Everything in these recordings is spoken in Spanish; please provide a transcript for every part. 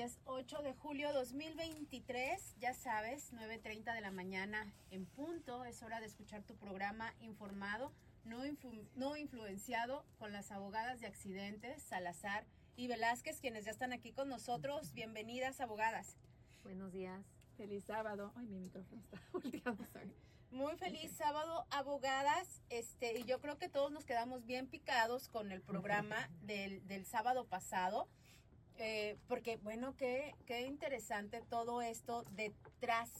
Hoy es 8 de julio 2023, ya sabes, 9.30 de la mañana en punto. Es hora de escuchar tu programa informado, no, no influenciado, con las abogadas de accidentes, Salazar y Velázquez, quienes ya están aquí con nosotros. Bienvenidas, abogadas. Buenos días. Feliz sábado. Ay, mi micrófono está volteado, sorry. Muy feliz sábado, abogadas. Este, y yo creo que todos nos quedamos bien picados con el programa del, del sábado pasado. Eh, porque, bueno, qué, qué interesante todo esto detrás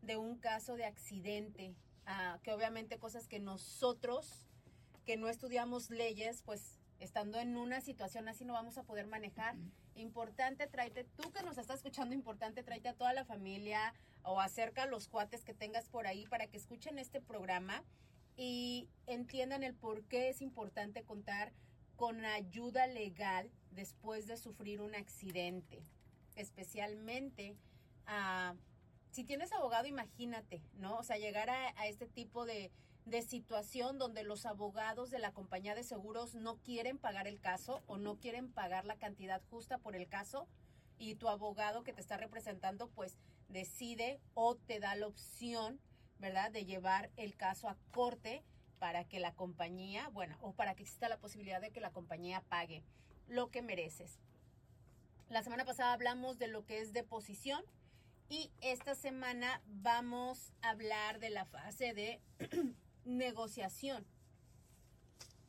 de un caso de accidente. Ah, que obviamente cosas que nosotros, que no estudiamos leyes, pues estando en una situación así no vamos a poder manejar. Importante, tráete, tú que nos estás escuchando, importante, tráete a toda la familia o acerca a los cuates que tengas por ahí para que escuchen este programa y entiendan el por qué es importante contar con ayuda legal después de sufrir un accidente, especialmente ah, si tienes abogado, imagínate, ¿no? O sea, llegar a, a este tipo de, de situación donde los abogados de la compañía de seguros no quieren pagar el caso o no quieren pagar la cantidad justa por el caso y tu abogado que te está representando pues decide o te da la opción, ¿verdad?, de llevar el caso a corte para que la compañía, bueno, o para que exista la posibilidad de que la compañía pague lo que mereces. La semana pasada hablamos de lo que es deposición y esta semana vamos a hablar de la fase de negociación.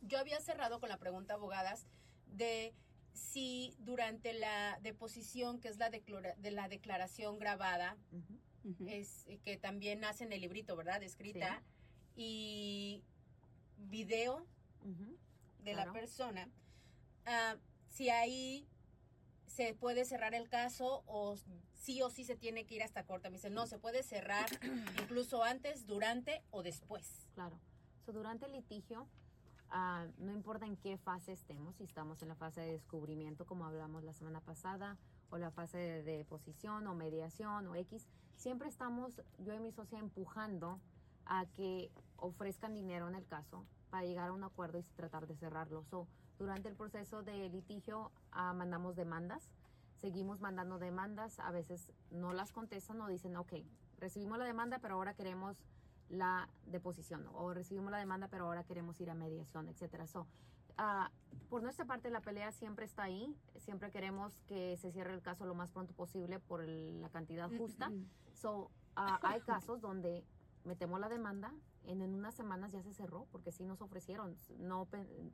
Yo había cerrado con la pregunta, abogadas, de si durante la deposición, que es la, de la declaración grabada, uh -huh. es que también nace en el librito, ¿verdad? Escrita, sí. y video uh -huh. de claro. la persona, uh, si ahí se puede cerrar el caso o sí o sí se tiene que ir hasta corte. Me dice, no, se puede cerrar incluso antes, durante o después. Claro. So, durante el litigio, uh, no importa en qué fase estemos, si estamos en la fase de descubrimiento, como hablamos la semana pasada, o la fase de deposición o mediación o X, siempre estamos, yo y mi socia, empujando a que ofrezcan dinero en el caso para llegar a un acuerdo y tratar de cerrarlo. So, durante el proceso de litigio uh, mandamos demandas, seguimos mandando demandas, a veces no las contestan o dicen, ok, recibimos la demanda, pero ahora queremos la deposición o recibimos la demanda, pero ahora queremos ir a mediación, etcétera. So, uh, por nuestra parte, la pelea siempre está ahí. Siempre queremos que se cierre el caso lo más pronto posible por el, la cantidad justa. So, uh, hay casos donde metemos la demanda, en, en, unas semanas ya se cerró porque sí nos ofrecieron, no,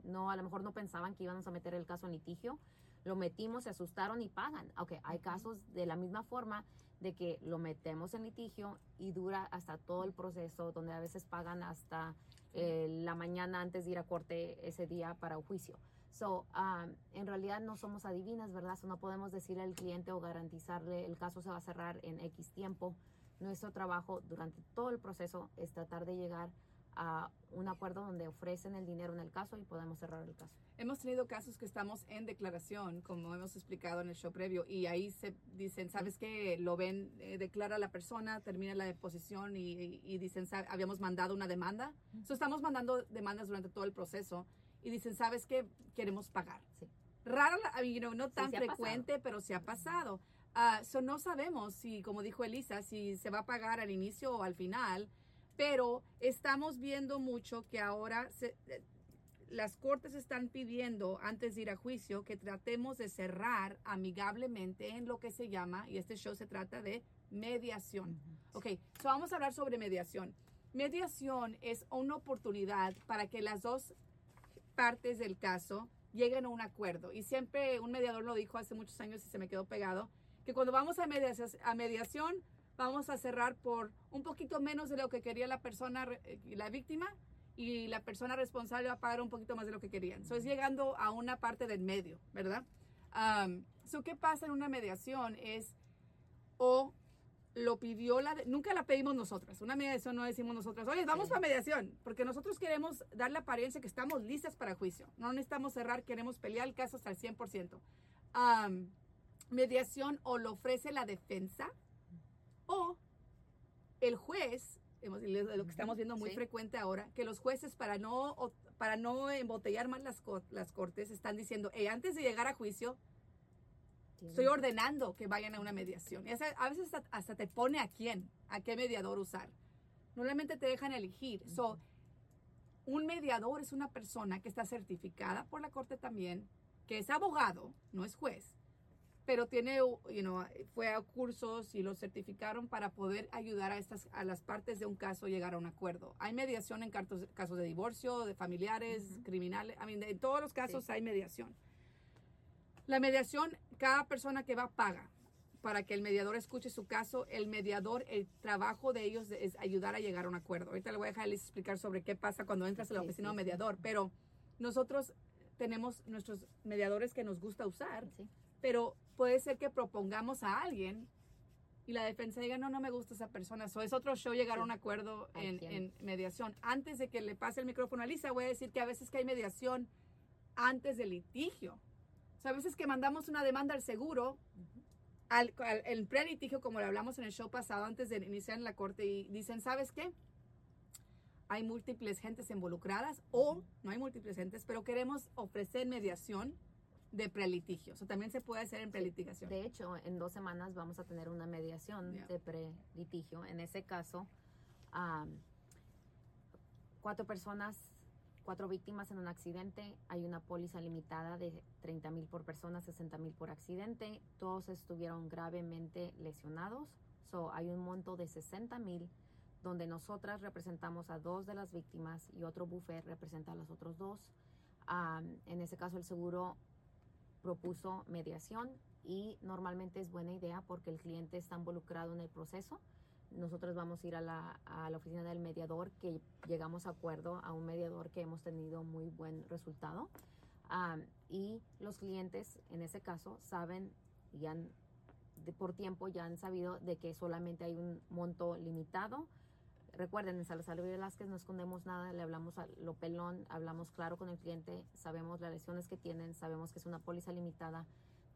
no, a lo mejor no pensaban que íbamos a meter el caso en litigio, lo metimos, se asustaron y pagan. Ok, hay casos de la misma forma de que lo metemos en litigio y dura hasta todo el proceso, donde a veces pagan hasta eh, la mañana antes de ir a corte ese día para un juicio. So, um, en realidad no somos adivinas, ¿verdad? So, no podemos decirle al cliente o garantizarle el caso se va a cerrar en X tiempo. Nuestro trabajo durante todo el proceso es tratar de llegar a un acuerdo donde ofrecen el dinero en el caso y podemos cerrar el caso. Hemos tenido casos que estamos en declaración, como hemos explicado en el show previo, y ahí se dicen, ¿sabes qué? Lo ven, eh, declara la persona, termina la deposición y, y, y dicen, habíamos mandado una demanda. -huh. so, estamos mandando demandas durante todo el proceso y dicen, ¿sabes qué? Queremos pagar. Sí. Raro, you know, no tan sí, frecuente, pero se ha pasado. Uh, so no sabemos si, como dijo Elisa, si se va a pagar al inicio o al final, pero estamos viendo mucho que ahora se, eh, las cortes están pidiendo antes de ir a juicio que tratemos de cerrar amigablemente en lo que se llama, y este show se trata de mediación. Ok, so vamos a hablar sobre mediación. Mediación es una oportunidad para que las dos partes del caso lleguen a un acuerdo. Y siempre un mediador lo dijo hace muchos años y se me quedó pegado que cuando vamos a mediación, a mediación, vamos a cerrar por un poquito menos de lo que quería la persona, la víctima, y la persona responsable va a pagar un poquito más de lo que querían. Eso es llegando a una parte del medio, ¿verdad? Um, so, ¿Qué pasa en una mediación? Es, o lo pidió la, nunca la pedimos nosotras. Una mediación no decimos nosotras, oye, vamos sí. para mediación, porque nosotros queremos dar la apariencia que estamos listas para juicio. No necesitamos cerrar, queremos pelear el caso hasta el 100%. Um, mediación o lo ofrece la defensa o el juez, lo que estamos viendo muy sí. frecuente ahora, que los jueces para no, para no embotellar más las, las cortes están diciendo, hey, antes de llegar a juicio, Estoy ordenando que vayan a una mediación. Y a veces hasta, hasta te pone a quién, a qué mediador usar. Normalmente te dejan elegir. So, un mediador es una persona que está certificada por la corte también, que es abogado, no es juez, pero tiene, you know, fue a cursos y lo certificaron para poder ayudar a estas a las partes de un caso llegar a un acuerdo. Hay mediación en casos, casos de divorcio, de familiares, Ujú. criminales, I mean, en todos los casos Sí. hay mediación. La mediación, cada persona que va paga para que el mediador escuche su caso. El mediador, el trabajo de ellos es ayudar a llegar a un acuerdo. Ahorita le voy a dejar explicar sobre qué pasa cuando entras a la Sí, oficina sí, de un sí. mediador, pero nosotros tenemos nuestros mediadores que nos gusta usar, Sí. pero puede ser que propongamos a alguien y la defensa diga, no, no me gusta esa persona. Eso es otro show llegar a un acuerdo ¿A en, mediación. Antes de que le pase el micrófono a Lisa, voy a decir que a veces que hay mediación antes del litigio. O sea, a veces que mandamos una demanda al seguro, al, al- el prelitigio, como lo hablamos en el show pasado, antes de iniciar en la corte, y dicen, ¿sabes qué? Hay múltiples gentes involucradas o no hay múltiples gentes, pero queremos ofrecer mediación de prelitigio. Eso también se puede hacer en prelitigación. De hecho, en dos semanas vamos a tener una mediación Yeah. de pre-litigio. En ese caso, am, cuatro personas, cuatro víctimas en un accidente. Hay una póliza limitada de 30 mil por persona, 60 mil por accidente. Todos estuvieron gravemente lesionados. So, hay un monto de 60 mil donde nosotras representamos a dos de las víctimas y otro buffet representa a los otros dos. Am, en ese caso, el seguro propuso mediación y normalmente es buena idea porque el cliente está involucrado en el proceso. Nosotros vamos a ir a la, a la oficina del mediador, que llegamos a acuerdo a un mediador que hemos tenido muy buen resultado. Y los clientes, en ese caso, saben y han, por tiempo ya han sabido de que solamente hay un monto limitado. Recuerden, en Salazar Velázquez no escondemos nada, le hablamos a lo pelón, hablamos claro con el cliente, sabemos las lesiones que tienen, sabemos que es una póliza limitada.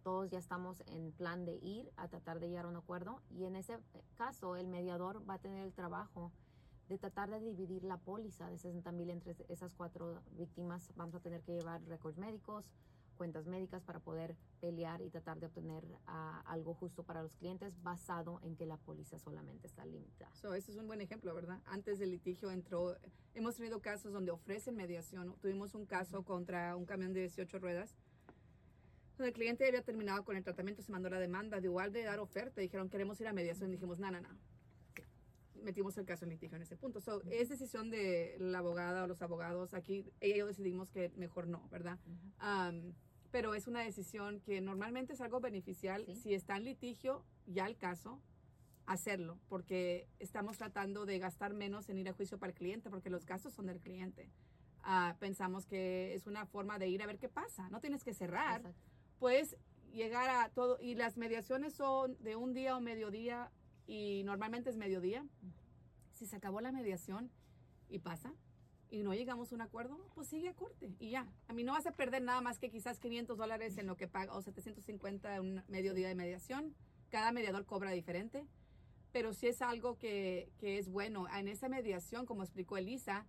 Todos ya estamos en plan de ir a tratar de llegar a un acuerdo y en ese caso el mediador va a tener el trabajo de tratar de dividir la póliza de 60 mil entre esas cuatro víctimas. Vamos a tener que llevar récords médicos, cuentas médicas para poder pelear y tratar de obtener ah, algo justo para los clientes basado en que la póliza solamente está limitada. So, ese es un buen ejemplo, ¿verdad? Antes del litigio entró, hemos tenido casos donde ofrecen mediación. Tuvimos un caso contra un camión de 18 ruedas, donde el cliente había terminado con el tratamiento, se mandó la demanda, de igual de dar oferta, dijeron queremos ir a mediación, dijimos, no, no, no. Metimos el caso en litigio en ese punto. So, es decisión de la abogada o los abogados. Aquí ella y yo decidimos que mejor no, ¿verdad? Um, pero es una decisión que normalmente es algo beneficial. Sí. Si está en litigio, ya el caso, hacerlo, porque estamos tratando de gastar menos en ir a juicio para el cliente, porque los gastos son del cliente. Ah, pensamos que es una forma de ir a ver qué pasa. No tienes que cerrar, Exacto. puedes llegar a todo. Y las mediaciones son de un día o mediodía, y normalmente es mediodía. Si se acabó la mediación y pasa, y no llegamos a un acuerdo, pues sigue a corte y ya. A mí no vas a perder nada más que quizás 500 dólares en lo que paga o 750 en un mediodía de mediación. Cada mediador cobra diferente, pero si es algo que, que es bueno. En esa mediación, como explicó Elisa,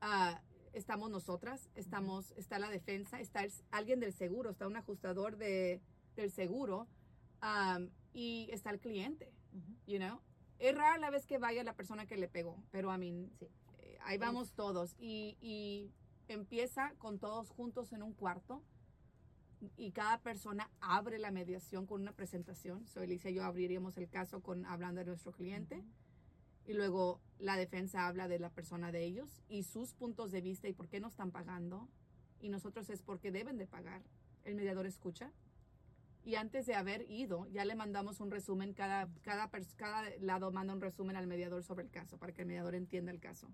ah, estamos nosotras, estamos, está la defensa, está el- alguien del seguro, está un ajustador de, del seguro am, y está el cliente, You know. Es rara la vez que vaya la persona que le pegó, pero a mí Sí. eh, ahí vamos todos y, y empieza con todos juntos en un cuarto y cada persona abre la mediación con una presentación. So, Elisa y yo abriríamos el caso con hablando de nuestro cliente y luego la defensa habla de la persona de ellos y sus puntos de vista y por qué no están pagando y nosotros es porque deben de pagar. El mediador escucha y antes de haber ido ya le mandamos un resumen, cada, cada, cada lado manda un resumen al mediador sobre el caso para que el mediador entienda el caso.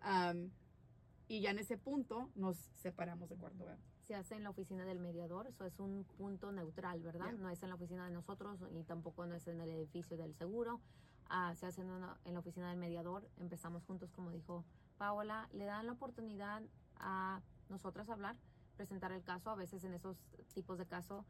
Am, y ya en ese punto nos separamos de cuarto. ¿verdad? se hace en la oficina del mediador, eso es un punto neutral, ¿verdad? Ya. No es en la oficina de nosotros y tampoco no es en el edificio del seguro. Ah, se hace en, una- en la oficina del mediador. Empezamos juntos, como dijo Paola. Le dan la oportunidad a nosotras hablar, presentar el caso. A veces en esos tipos de caso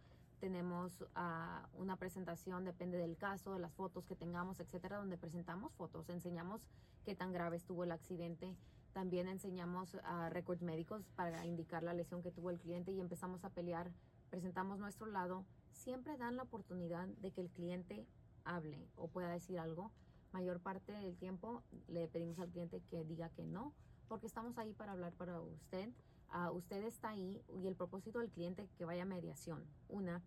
tenemos ah, una presentación, depende del caso, de las fotos que tengamos, etcétera, donde presentamos fotos, enseñamos qué tan grave estuvo el accidente, también enseñamos a récords médicos para indicar la lesión que tuvo el cliente y empezamos a pelear. Presentamos nuestro lado. siempre dan la oportunidad de que el cliente hable o pueda decir algo. Mayor parte del tiempo le pedimos al cliente que diga que no, porque estamos ahí para hablar para usted. Ah, usted está ahí y el propósito del cliente que vaya a mediación. Una,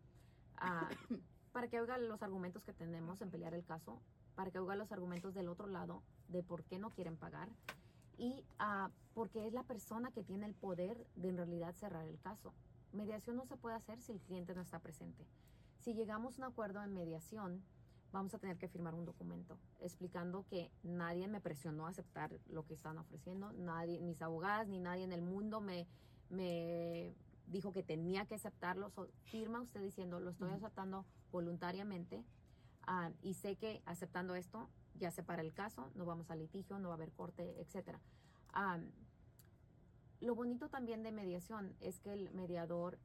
ah, para que oiga los argumentos que tenemos en pelear el caso, para que oiga los argumentos del otro lado de por qué no quieren pagar y ah, porque es la persona que tiene el poder de en realidad cerrar el caso. Mediación no se puede hacer si el cliente no está presente. Si llegamos a un acuerdo en mediación, vamos a tener que firmar un documento explicando que nadie me presionó a aceptar lo que están ofreciendo, nadie, mis abogadas ni nadie en el mundo me, me dijo que tenía que aceptarlo. So, firma usted diciendo, lo estoy aceptando voluntariamente ah, y sé que aceptando esto ya se para el caso, no vamos a litigio, no va a haber corte, etcétera. Am, lo bonito también de mediación es que el mediador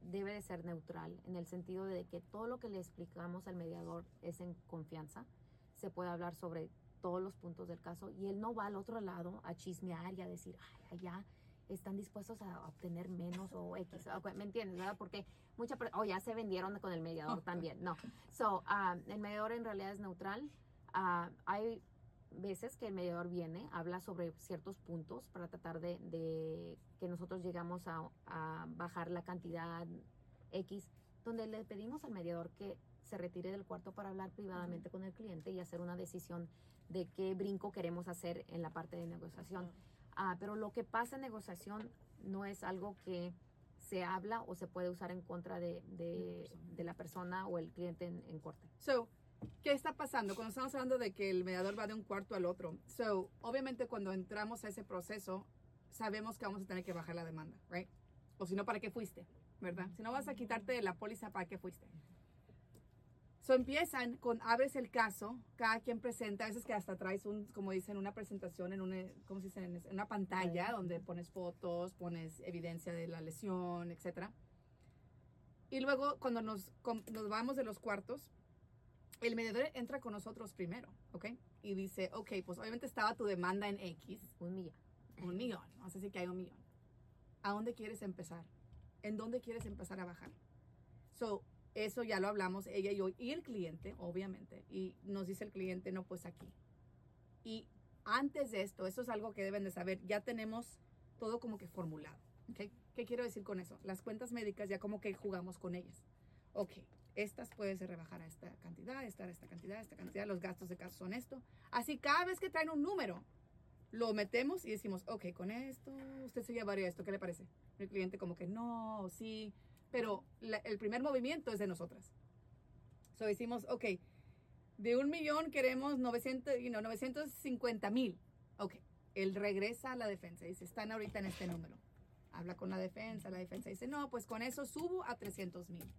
debe de ser neutral en el sentido de que todo lo que le explicamos al mediador es en confianza, se puede hablar sobre todos los puntos del caso y él no va al otro lado a chismear y a decir, ay, allá están dispuestos a obtener menos o X, ¿me entiendes? ¿verdad? Porque mucha, o ya se vendieron con el mediador también, no. So, ah, el mediador en realidad es neutral. Ah, hay veces que el mediador viene, habla sobre ciertos puntos para tratar de, de que nosotros llegamos a, a bajar la cantidad X, donde le pedimos al mediador que se retire del cuarto para hablar privadamente con el cliente y hacer una decisión de qué brinco queremos hacer en la parte de negociación. Ah, pero lo que pasa en negociación no es algo que se habla o se puede usar en contra de, de- de la persona o el cliente en, en corte. So, ¿qué está pasando? Cuando estamos hablando de que el mediador va de un cuarto al otro. So, obviamente cuando entramos a ese proceso, sabemos que vamos a tener que bajar la demanda, right? O si no, ¿para qué fuiste? ¿Verdad? Si no vas a quitarte de la póliza, ¿para qué fuiste? So, empiezan con, abres el caso, cada quien presenta, a veces que hasta traes un, como dicen, una presentación en una, ¿cómo se dice? En una pantalla donde pones fotos, pones evidencia de la lesión, etcétera. Y luego cuando nos, nos vamos de los cuartos, el mediador entra con nosotros primero, ¿ok? Y dice, ok, pues obviamente estaba tu demanda en X, Un millón. un millón, vamos a decir que hay un millón. ¿A dónde quieres empezar? ¿En dónde quieres empezar a bajar? So, eso ya lo hablamos ella y yo y el cliente, obviamente. Y nos dice el cliente, no, pues aquí. Y antes de esto, eso es algo que deben de saber, ya tenemos todo como que formulado. ¿ok? ¿Qué quiero decir con eso? Las cuentas médicas ya como que jugamos con ellas. Ok, estas puedes rebajar a esta cantidad, esta a esta cantidad, esta cantidad, los gastos de caso son esto. Así cada vez que traen un número, lo metemos y decimos, ok, con esto, usted se llevaría esto, ¿qué le parece? El cliente como que no, sí, pero la- el primer movimiento es de nosotras. So decimos, ok, de un millón queremos 900, you know, 950 mil. Ok, él regresa a la defensa y dice, están ahorita en este número. Habla con la defensa, la defensa dice, no, pues con eso subo a 300 mil.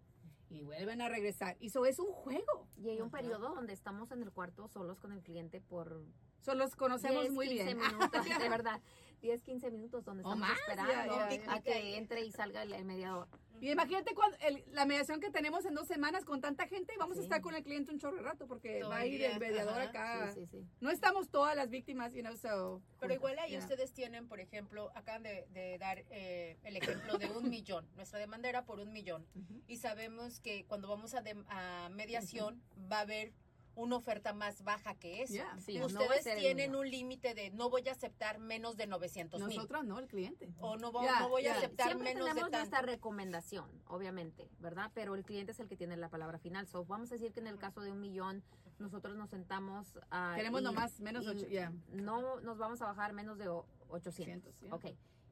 Y vuelven a regresar. Y eso es un juego. Y hay un Ajá. periodo donde estamos en el cuarto solos con el cliente por Solo los conocemos 10, muy 15 bien. minutos, de verdad. 10, 15 minutos donde estamos más, esperando ya, ya, ya. a que entre y salga el, el mediador. Y imagínate cuando el- la mediación que tenemos en dos semanas con tanta gente y vamos a Sí. estar con el cliente un chorro de rato porque Todo va a ir el mediador ajá. acá. Sí, sí, sí. No estamos todas las víctimas, you know, so. Pero igual ahí Yeah. ustedes tienen, por ejemplo, acaban de, de dar eh, el ejemplo de un millón. Nuestra demanda era por un millón. Ujú. Y sabemos que cuando vamos a, dem- a mediación va a haber una oferta más baja que eso. Yeah. Sí, Ustedes tienen un límite de no voy a aceptar menos de 900 mil. Nosotras no, el cliente. O no, Yeah, no voy a aceptar Siempre menos de tenemos nuestra tanto. recomendación, obviamente, ¿verdad? Pero el cliente es el que tiene la palabra final. So, vamos a decir que en el caso de un millón, nosotros nos sentamos a... Queremos nomás menos ocho, yeah. No nos vamos a bajar menos de o- 800. 800, yeah. Ok.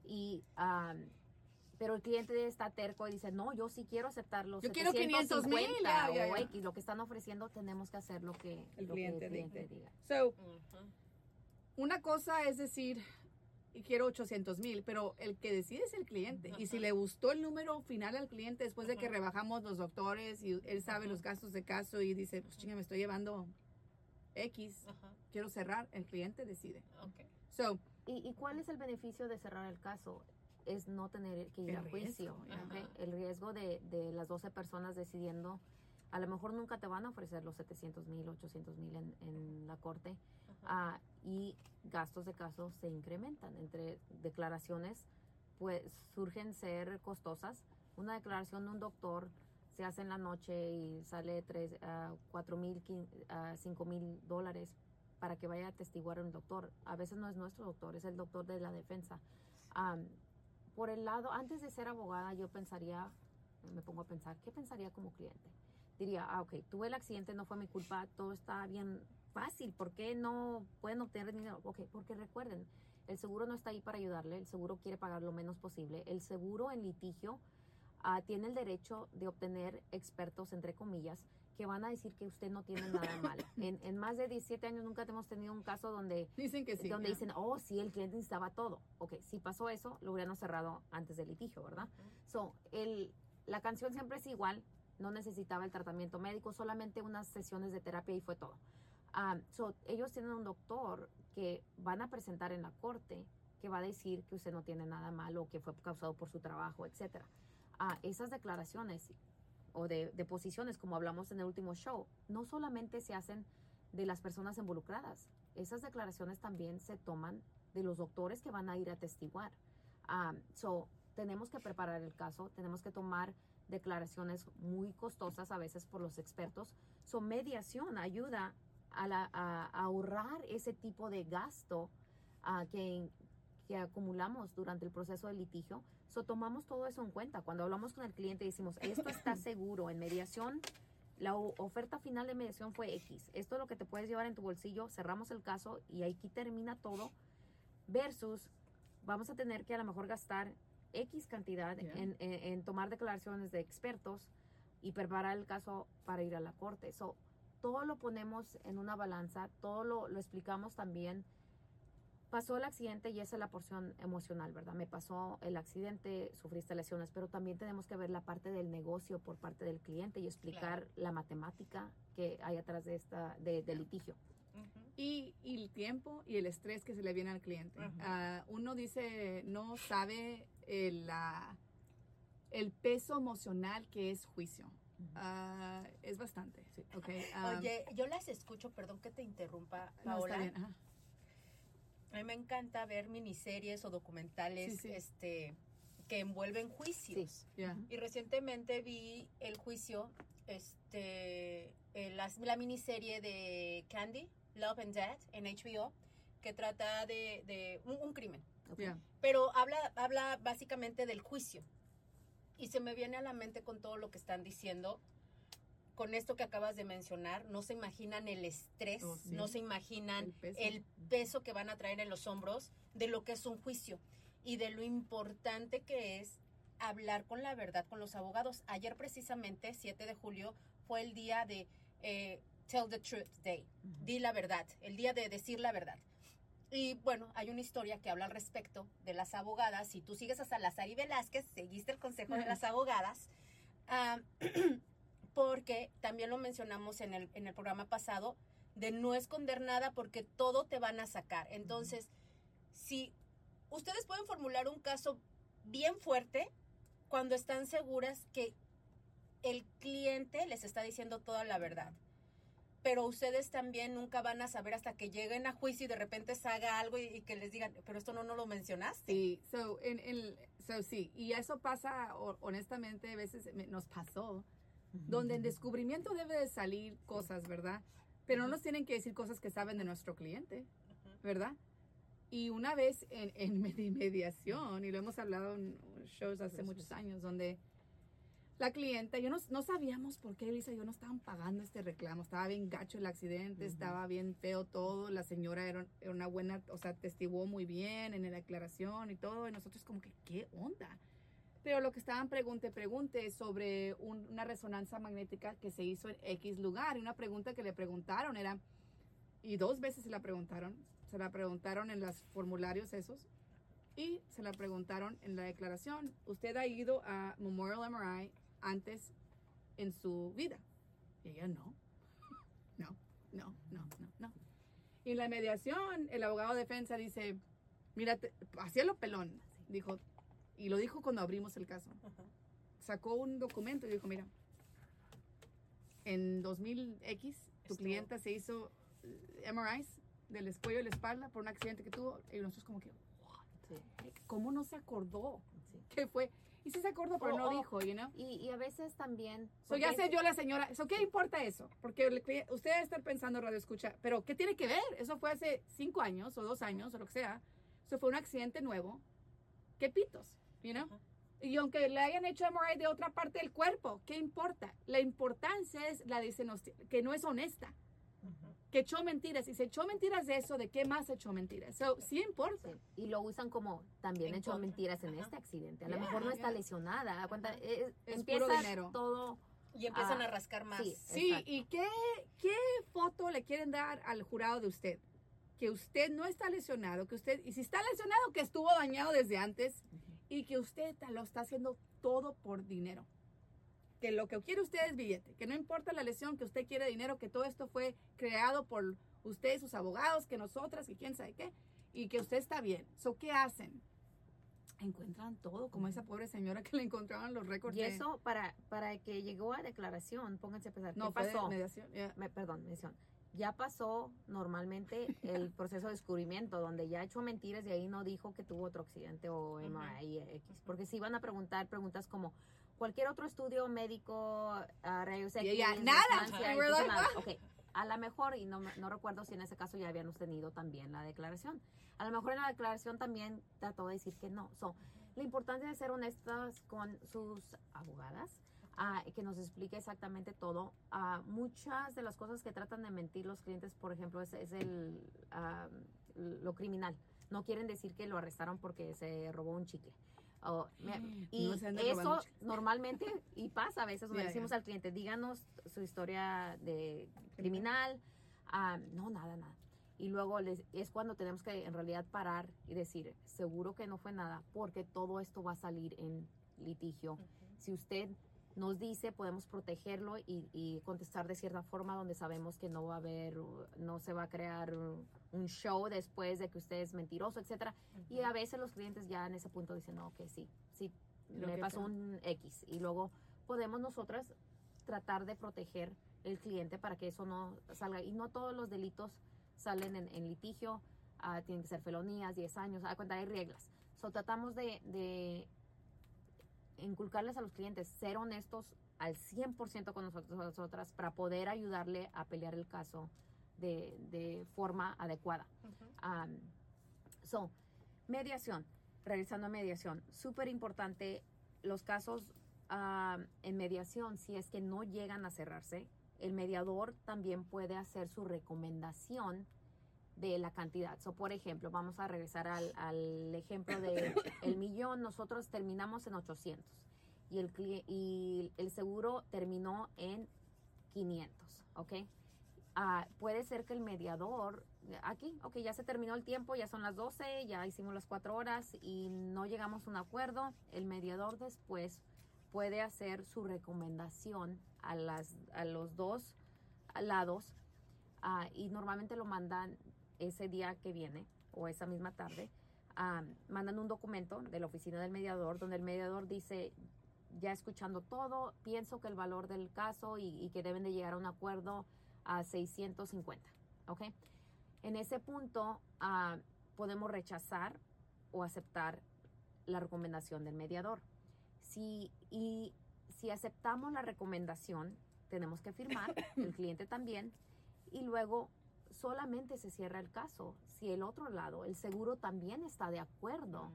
Y, um, pero el cliente está terco y dice, no, yo sí quiero aceptar los Yo quiero 500,000, 750 ya, ya, o. X, lo que están ofreciendo, tenemos que hacer lo que El lo que cliente el cliente dicte. diga. So, una cosa es decir, quiero 800 mil, pero el que decide es el cliente. Y si le gustó el número final al cliente después de que rebajamos los doctores y él sabe los gastos de caso y dice, pues chinga, me estoy llevando X, quiero cerrar, el cliente decide. ok. So, ¿Y, y cuál es el beneficio de cerrar el caso? Es no tener que ir El a juicio. riesgo, ¿ok? ajá. El riesgo de, de las 12 personas decidiendo, a lo mejor nunca te van a ofrecer los 700 mil, 800 mil en, en la corte. Ah, y gastos de caso se incrementan. Entre declaraciones, pues surgen ser costosas. Una declaración de un doctor se hace en la noche y sale tres, ah, cuatro mil, quin- ah, cinco mil dólares para que vaya a testiguar un doctor. A veces no es nuestro doctor, es el doctor de la defensa. Am, por el lado, antes de ser abogada, yo pensaría, me pongo a pensar, ¿qué pensaría como cliente? Diría, ah, ok, tuve el accidente, no fue mi culpa, todo está bien fácil, ¿por qué no pueden obtener dinero? Ok, porque recuerden, el seguro no está ahí para ayudarle, el seguro quiere pagar lo menos posible. El seguro en litigio ah, tiene el derecho de obtener expertos, entre comillas, que van a decir que usted no tiene nada mal. En, en más de 17 años nunca hemos tenido un caso donde Dicen que sí. donde dicen, oh, sí, el cliente necesitaba todo. Ok, si pasó eso, lo hubieran cerrado antes del litigio, ¿verdad? So, el, la canción siempre es igual, no necesitaba el tratamiento médico, solamente unas sesiones de terapia y fue todo. Ah, so, ellos tienen un doctor que van a presentar en la corte que va a decir que usted no tiene nada malo, que fue causado por su trabajo, etcétera. Ah, esas declaraciones o de, de posiciones, como hablamos en el último show, no solamente se hacen de las personas involucradas, esas declaraciones también se toman de los doctores que van a ir a testiguar. Ah, so, tenemos que preparar el caso, tenemos que tomar declaraciones muy costosas a veces por los expertos. So, mediación ayuda a, la- a- a ahorrar ese tipo de gasto ah, que, que acumulamos durante el proceso de litigio. So, tomamos todo eso en cuenta. Cuando hablamos con el cliente y decimos, esto está seguro en mediación, la oferta final de mediación fue X. Esto es lo que te puedes llevar en tu bolsillo, cerramos el caso y aquí termina todo. Versus, vamos a tener que a lo mejor gastar X cantidad Ya. en, en- en tomar declaraciones de expertos y preparar el caso para ir a la corte. So, todo lo ponemos en una balanza, todo lo, lo explicamos también. Pasó el accidente y esa es la porción emocional, ¿verdad? Me pasó el accidente, sufriste lesiones, pero también tenemos que ver la parte del negocio por parte del cliente y explicar la matemática que hay atrás de esta de, de litigio. Y, y el tiempo y el estrés que se le viene al cliente. Ah, uno dice, no sabe el, la- el peso emocional que es juicio. Ah, es bastante. ok, ah, Oye, yo las escucho, perdón que te interrumpa, no, está Paola. bien. A mí me encanta ver miniseries o documentales Sí, sí. este que envuelven juicios. Y recientemente vi el juicio, este, eh, las- la, miniserie de Candy, Love and Death, en HBO, que trata de, de un, un crimen. Ok. Ya. Pero habla, habla básicamente del juicio. Y se me viene a la mente con todo lo que están diciendo, con esto que acabas de mencionar, no se imaginan el estrés, Oh, sí. no se imaginan El peso. el peso que van a traer en los hombros de lo que es un juicio y de lo importante que es hablar con la verdad con los abogados. Ayer precisamente, 7 de julio, fue el día de eh, Tell the Truth Day, di la verdad, el día de decir la verdad. Y bueno, hay una historia que habla al respecto de las abogadas. Si tú sigues a Salazar y Velázquez, seguiste el consejo de las abogadas, ah, porque también lo mencionamos en el, en el programa pasado, de no esconder nada porque todo te van a sacar. Entonces, si ustedes pueden formular un caso bien fuerte cuando están seguras que el cliente les está diciendo toda la verdad. Pero ustedes también nunca van a saber hasta que lleguen a juicio y de repente se haga algo y, y que les digan, pero esto no, no lo mencionaste. Sí, so, en, en- so, sí, y eso pasa, ho- honestamente, a veces nos pasó, donde en descubrimiento debe de salir cosas, ¿verdad? Pero no nos tienen que decir cosas que saben de nuestro cliente, ¿verdad? Y una vez en, en medi- mediación, y lo hemos hablado en shows hace muchos años, donde la clienta, yo no, no sabíamos por qué Elisa y yo no estaban pagando este reclamo, estaba bien gacho el accidente, estaba bien feo todo, la señora era, era una buena, o sea, testiguó muy bien en la declaración y todo, y nosotros como que, ¿qué onda? Pero lo que estaban pregunte, pregunte sobre un- una resonancia magnética que se hizo en X lugar, y una pregunta que le preguntaron era, y dos veces se la preguntaron, se la preguntaron en los formularios esos, y se la preguntaron en la declaración, ¿usted ha ido a Memorial MRI antes en su vida? Y ella no, no, no, no, no, no. Y en la mediación, el abogado de defensa dice, mira, hacía lo pelón, dijo, y lo dijo cuando abrimos el caso. Sacó un documento y dijo, mira, en 2000X, tu Estuvo- clienta se hizo eh, MRIs del cuello y la espalda por un accidente que tuvo, y nosotros como que, Sí, ¿cómo no se acordó? sí. que fue. y sí se acordó, pero O- no o- dijo, you know. Y, y a veces también... So, ya sé yo la señora, so, ¿qué importa eso? Porque que- usted debe estar pensando, radio escucha, pero ¿qué tiene que ver? Eso fue hace cinco años o dos años o lo que sea. Eso fue un accidente nuevo. ¿Qué pitos? You know? Y aunque le hayan hecho MRI de otra parte del cuerpo, ¿qué importa? La importancia es la de que no es honesta, que echó mentiras. Y se echó mentiras de eso, ¿de qué más echó mentiras? So, sí importa. Sí, Y lo usan como también En echó contra. mentiras en Ajá. este accidente. A lo Yeah, mejor no está yeah. lesionada. a cuenta, eh, Es empieza puro dinero. todo. Y empiezan Ah, a rascar más. sí. Sí. ¿y qué, qué foto le quieren dar al jurado de usted? Que usted no está lesionado, que usted, y si está lesionado, que estuvo dañado desde antes y que usted lo está haciendo todo por dinero. Que lo que quiere usted es billete, que no importa la lesión, que usted quiere dinero, que todo esto fue creado por usted, sus abogados, que nosotras, que quién sabe qué, y que usted está bien. So, ¿Qué hacen? Encuentran todo, como esa pobre señora que le encontraban los récords Y eso para, para que llegó a declaración, pónganse a pensar, no ¿qué fue de pasó? mediación. yeah. Me- perdón, mención. Ya pasó normalmente el proceso de descubrimiento, donde ya echó mentiras y ahí no dijo que tuvo otro accidente o MRI X. Porque si van a preguntar preguntas como cualquier otro estudio médico, a rayos X, ella, resonancia, nada. y We're puso like, nada. Ok, a lo mejor, y no, no recuerdo si en ese caso ya habíamos tenido también la declaración. A lo mejor en la declaración también trató de decir que no. So, la importancia de ser honestas con sus abogadas ah, que nos explique exactamente todo. Ah, muchas de las cosas que tratan de mentir los clientes, por ejemplo, es, es el, ah, lo criminal. No quieren decir que lo arrestaron porque se robó un chicle. O, me- y No eso normalmente, y pasa a veces, donde Ya, decimos ya. al cliente, díganos su historia de criminal. No, nada, nada. Y luego les- es cuando tenemos que en realidad parar y decir, seguro que no fue nada, porque todo esto va a salir en litigio. Si usted nos dice, podemos protegerlo y, y contestar de cierta forma donde sabemos que no va a haber, uh, no se va a crear uh, un show después de que usted es mentiroso, etcétera. Y a veces los clientes ya en ese punto dicen, no, que sí, sí, Lo me pasó sea. un X. Y luego podemos nosotras tratar de proteger el cliente para que eso no salga. Y no todos los delitos salen en, en litigio, ah, tienen que ser felonías, 10 años, a cuenta hay reglas. So, tratamos de, de inculcarles a los clientes, ser honestos al 100% con nosotros, nosotras para poder ayudarle a pelear el caso de, de forma adecuada. Um, so, mediación. Regresando a mediación, súper importante los casos en mediación, si es que no llegan a cerrarse, el mediador también puede hacer su recomendación de la cantidad. So, por ejemplo, vamos a regresar al, al ejemplo de el millón, nosotros terminamos en 800 y el, y el seguro terminó en 500, ¿ok? Ah, puede ser que el mediador, aquí, ok, ya se terminó el tiempo, ya son las 12, ya hicimos las 4 horas y no llegamos a un acuerdo, el mediador después puede hacer su recomendación a, las, a los dos lados ah, y normalmente lo mandan ese día que viene o esa misma tarde. mandan un documento de la oficina del mediador donde el mediador dice, ya escuchando todo, pienso que el valor del caso y, que deben de llegar a un acuerdo a 650, ¿ok? En ese punto podemos rechazar o aceptar la recomendación del mediador. Si, y si aceptamos la recomendación, tenemos que firmar, el cliente también, y luego solamente se cierra el caso si el otro lado, el seguro también está de acuerdo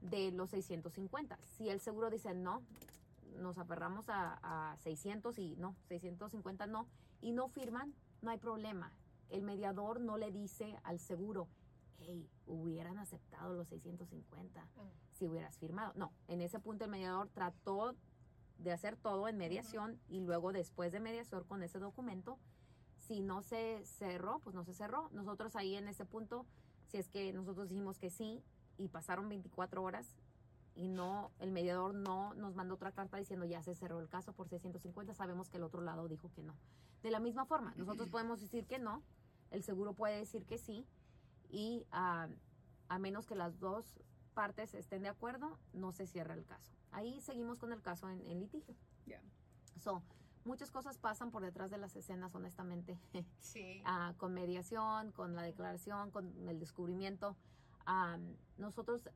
de los 650. Si el seguro dice no, nos aferramos a, a 600 y no, 650 no, y no firman, no hay problema. El mediador no le dice al seguro, hey, hubieran aceptado los 650 si hubieras firmado. No, en ese punto el mediador trató de hacer todo en mediación y luego después de mediación con ese documento, si no se cerró, pues no se cerró. Nosotros ahí en ese punto, si es que nosotros dijimos que sí y pasaron 24 horas y no, el mediador no nos mandó otra carta diciendo ya se cerró el caso por 650, sabemos que el otro lado dijo que no. De la misma forma, nosotros podemos decir que no, el seguro puede decir que sí y ah, a menos que las dos partes estén de acuerdo, no se cierra el caso. Ahí seguimos con el caso en, en litigio. Ya. So, muchas cosas pasan por detrás de las escenas, honestamente, Sí. Ah, con mediación, con la declaración, con el descubrimiento. Nosotros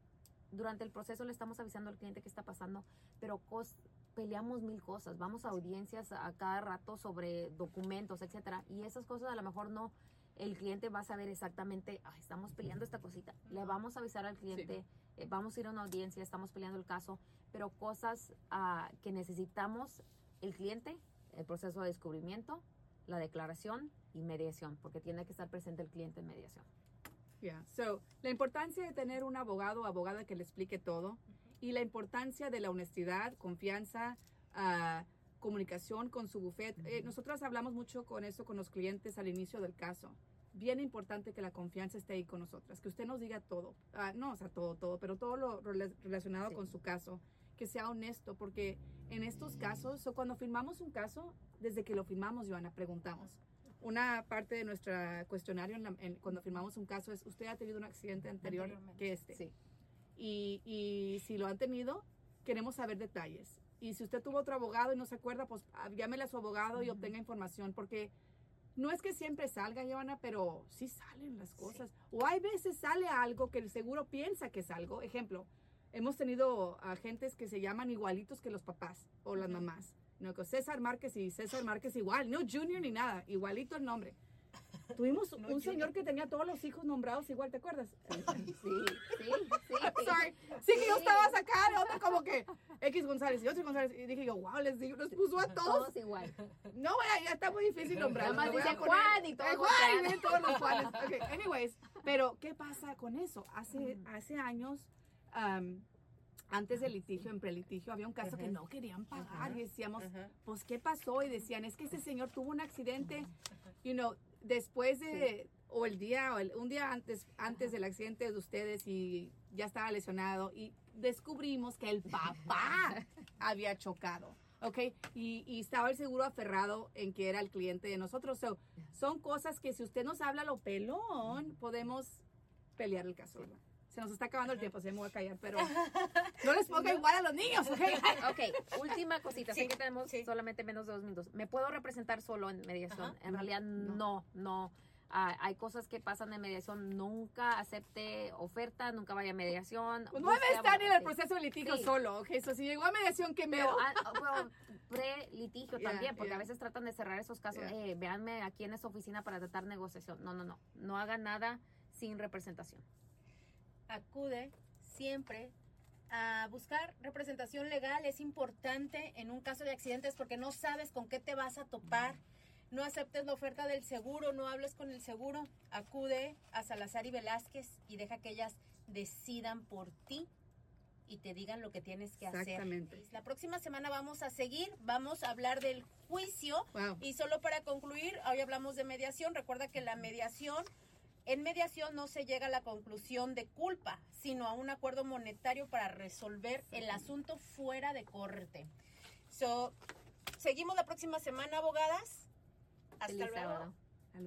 durante el proceso le estamos avisando al cliente qué está pasando, pero cos- peleamos mil cosas, vamos a audiencias a cada rato sobre documentos, etcétera, y esas cosas a lo mejor no, el cliente va a saber exactamente, "Ay, estamos peleando esta cosita, le vamos a avisar al cliente, eh, vamos a ir a una audiencia, estamos peleando el caso, pero cosas ah, que necesitamos el cliente, el proceso de descubrimiento, la declaración y mediación, porque tiene que estar presente el cliente en mediación. Yeah. So, la importancia de tener un abogado o abogada que le explique todo y la importancia de la honestidad, confianza, ah, comunicación con su buffet. Eh, nosotros hablamos mucho con eso con los clientes al inicio del caso. Bien importante que la confianza esté ahí con nosotras, que usted nos diga todo, Ah, no, o sea, todo, todo, pero todo lo rela- relacionado Sí. con su caso, que sea honesto, porque en estos casos, o cuando firmamos un caso, desde que lo firmamos, Joana, preguntamos una parte de nuestro cuestionario en la- en- cuando firmamos un caso es, ¿usted ha tenido un accidente anterior que este? Sí. Y, y si lo han tenido, queremos saber detalles. Y si usted tuvo otro abogado y no se acuerda, pues ah, llámele a su abogado y obtenga información, porque no es que siempre salga, Joana, pero sí salen las cosas. O hay veces sale algo que el seguro piensa que es algo. Ejemplo, hemos tenido agentes que se llaman igualitos que los papás o las mamás. No, que César Márquez y César Márquez igual, no Junior ni nada, igualito el nombre. Tuvimos No un señor que tenía todos los hijos nombrados igual, ¿te acuerdas? Sí, sí, sí. I'm sorry. Sí que yo estaba sacando otro como que X González y otro González. Y dije yo, wow, les digo, los puso a todos. Todos igual. No, ya, ya está muy difícil nombrar. Nada más dice Juan y todos Eh, Juan, y todos los Juanes. Okay, anyways. Pero, ¿qué pasa con eso? Hace, hace años, um, antes del litigio, en prelitigio, había un caso que no querían pagar y decíamos, pues, ¿qué pasó? Y decían, es que ese señor tuvo un accidente, you know, después de, o el día, o el- un día antes, antes del accidente de ustedes y ya estaba lesionado y descubrimos que el papá había chocado. ¿ok? Y, y estaba el seguro aferrado en que era el cliente de nosotros. So, son cosas que si usted nos habla lo pelón, podemos pelear el caso. ¿verdad? Se nos está acabando el tiempo, se me voy a callar, pero no les ponga igual a los niños, ¿ok? Ok, última cosita. Sí, sé que tenemos sí. solamente menos de dos minutos. ¿Me puedo representar solo en mediación? Ajá. En No, realidad, no. no, no. Ah, hay cosas que pasan en mediación. Nunca acepte oferta, nunca vaya a mediación. Pues no debe estar en el proceso de litigio Sí. solo, ¿ok? So, si llegó a mediación, qué miedo. ah, pero pre-litigio Yeah, también, porque yeah. a veces tratan de cerrar esos casos. Yeah. Eh, véanme aquí en esta oficina para tratar negociación. No, no, no. No hagan nada sin representación. Acude siempre a buscar representación legal. Es importante en un caso de accidentes porque no sabes con qué te vas a topar. No aceptes la oferta del seguro, no hables con el seguro. Acude a Salazar y Velázquez y deja que ellas decidan por ti y te digan lo que tienes que hacer. Exactamente. La próxima semana vamos a seguir, vamos a hablar del juicio Wow. y solo para concluir, hoy hablamos de mediación. Recuerda que la mediación, en mediación no se llega a la conclusión de culpa, sino a un acuerdo monetario para resolver el asunto fuera de corte. So, seguimos la próxima semana, abogadas. Hasta Feliz luego. sábado.